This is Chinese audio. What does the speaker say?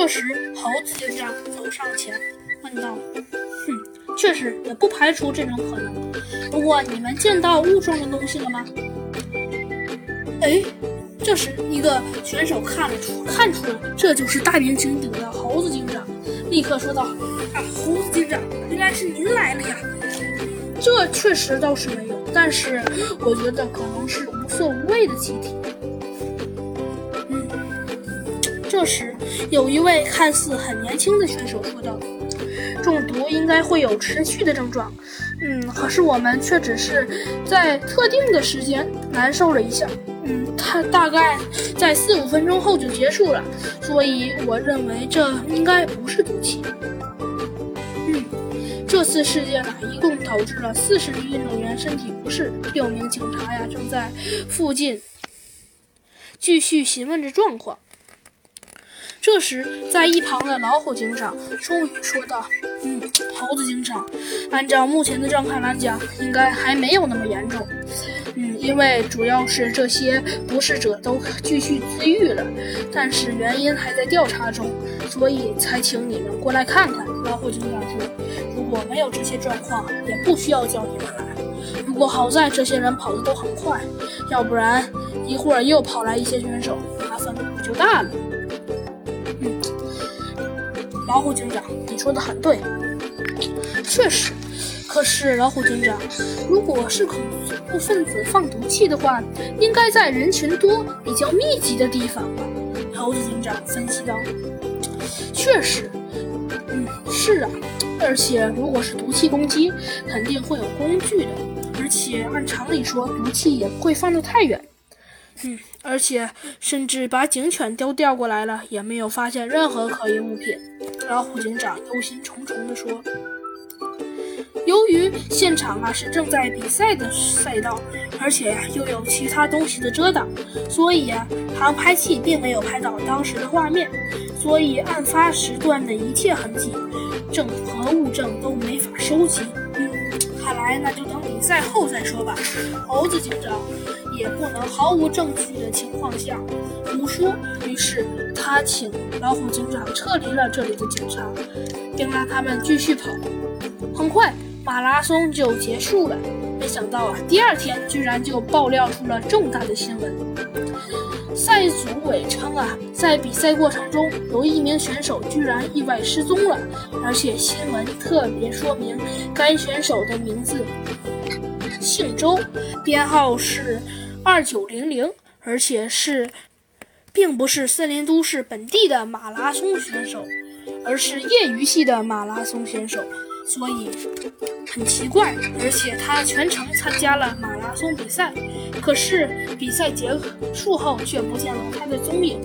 这时，猴子警长走上前，问道：“哼，确实也不排除这种可能。不过，你们见到雾状的东西了吗？”哎，这时一个选手看了出看出了这就是大名鼎鼎的猴子警长，立刻说道：“啊，猴子警长，原来是您来了呀！这确实倒是没有，但是我觉得可能是无色无味的气体。”这时有一位看似很年轻的选手说道：“中毒应该会有持续的症状，嗯，可是我们却只是在特定的时间难受了一下。”嗯，它大概在四五分钟后就结束了，所以我认为这应该不是毒气。嗯，这次事件呢，一共导致了四十名运动员身体不适，六名警察呀正在附近继续询问着状况。这时，在一旁的老虎警长终于说道：“嗯，猴子警长，按照目前的状况来讲，应该还没有那么严重。”嗯，因为主要是这些不适者都继续自愈了，但是原因还在调查中，所以才请你们过来看看。老虎警长说：“如果没有这些状况，也不需要叫你们来。不过好在这些人跑得都很快，要不然一会儿又跑来一些选手，麻烦就大了。”嗯，老虎警长，你说的很对，确实。可是，老虎警长，如果是恐怖分子放毒气的话，应该在人群多、比较密集的地方吧？猴子警长分析道。确实，嗯，是啊。而且，如果是毒气攻击，肯定会有工具的。而且，按常理说，毒气也不会放得太远。嗯，而且，甚至把警犬都调过来了，也没有发现任何可疑物品。老虎警长忧心忡忡地说。由于现场啊是正在比赛的赛道，而且又有其他东西的遮挡，所以呀航拍器并没有拍到当时的画面，所以案发时段的一切痕迹、证和物证都没法收集。嗯，看来那就等比赛后再说吧。猴子警长也不能毫无证据的情况下胡说，于是他请老虎警长撤离了这里的警察，并让他们继续跑。很快。马拉松就结束了，没想到啊，第二天居然就爆料出了重大的新闻。赛组委称啊，在比赛过程中有一名选手居然意外失踪了，而且新闻特别说明该选手的名字姓周，编号是二九零零，而且是并不是森林都市本地的马拉松选手，而是业余系的马拉松选手。所以很奇怪，而且他全程参加了马拉松比赛，可是比赛结束后却不见了他的踪影。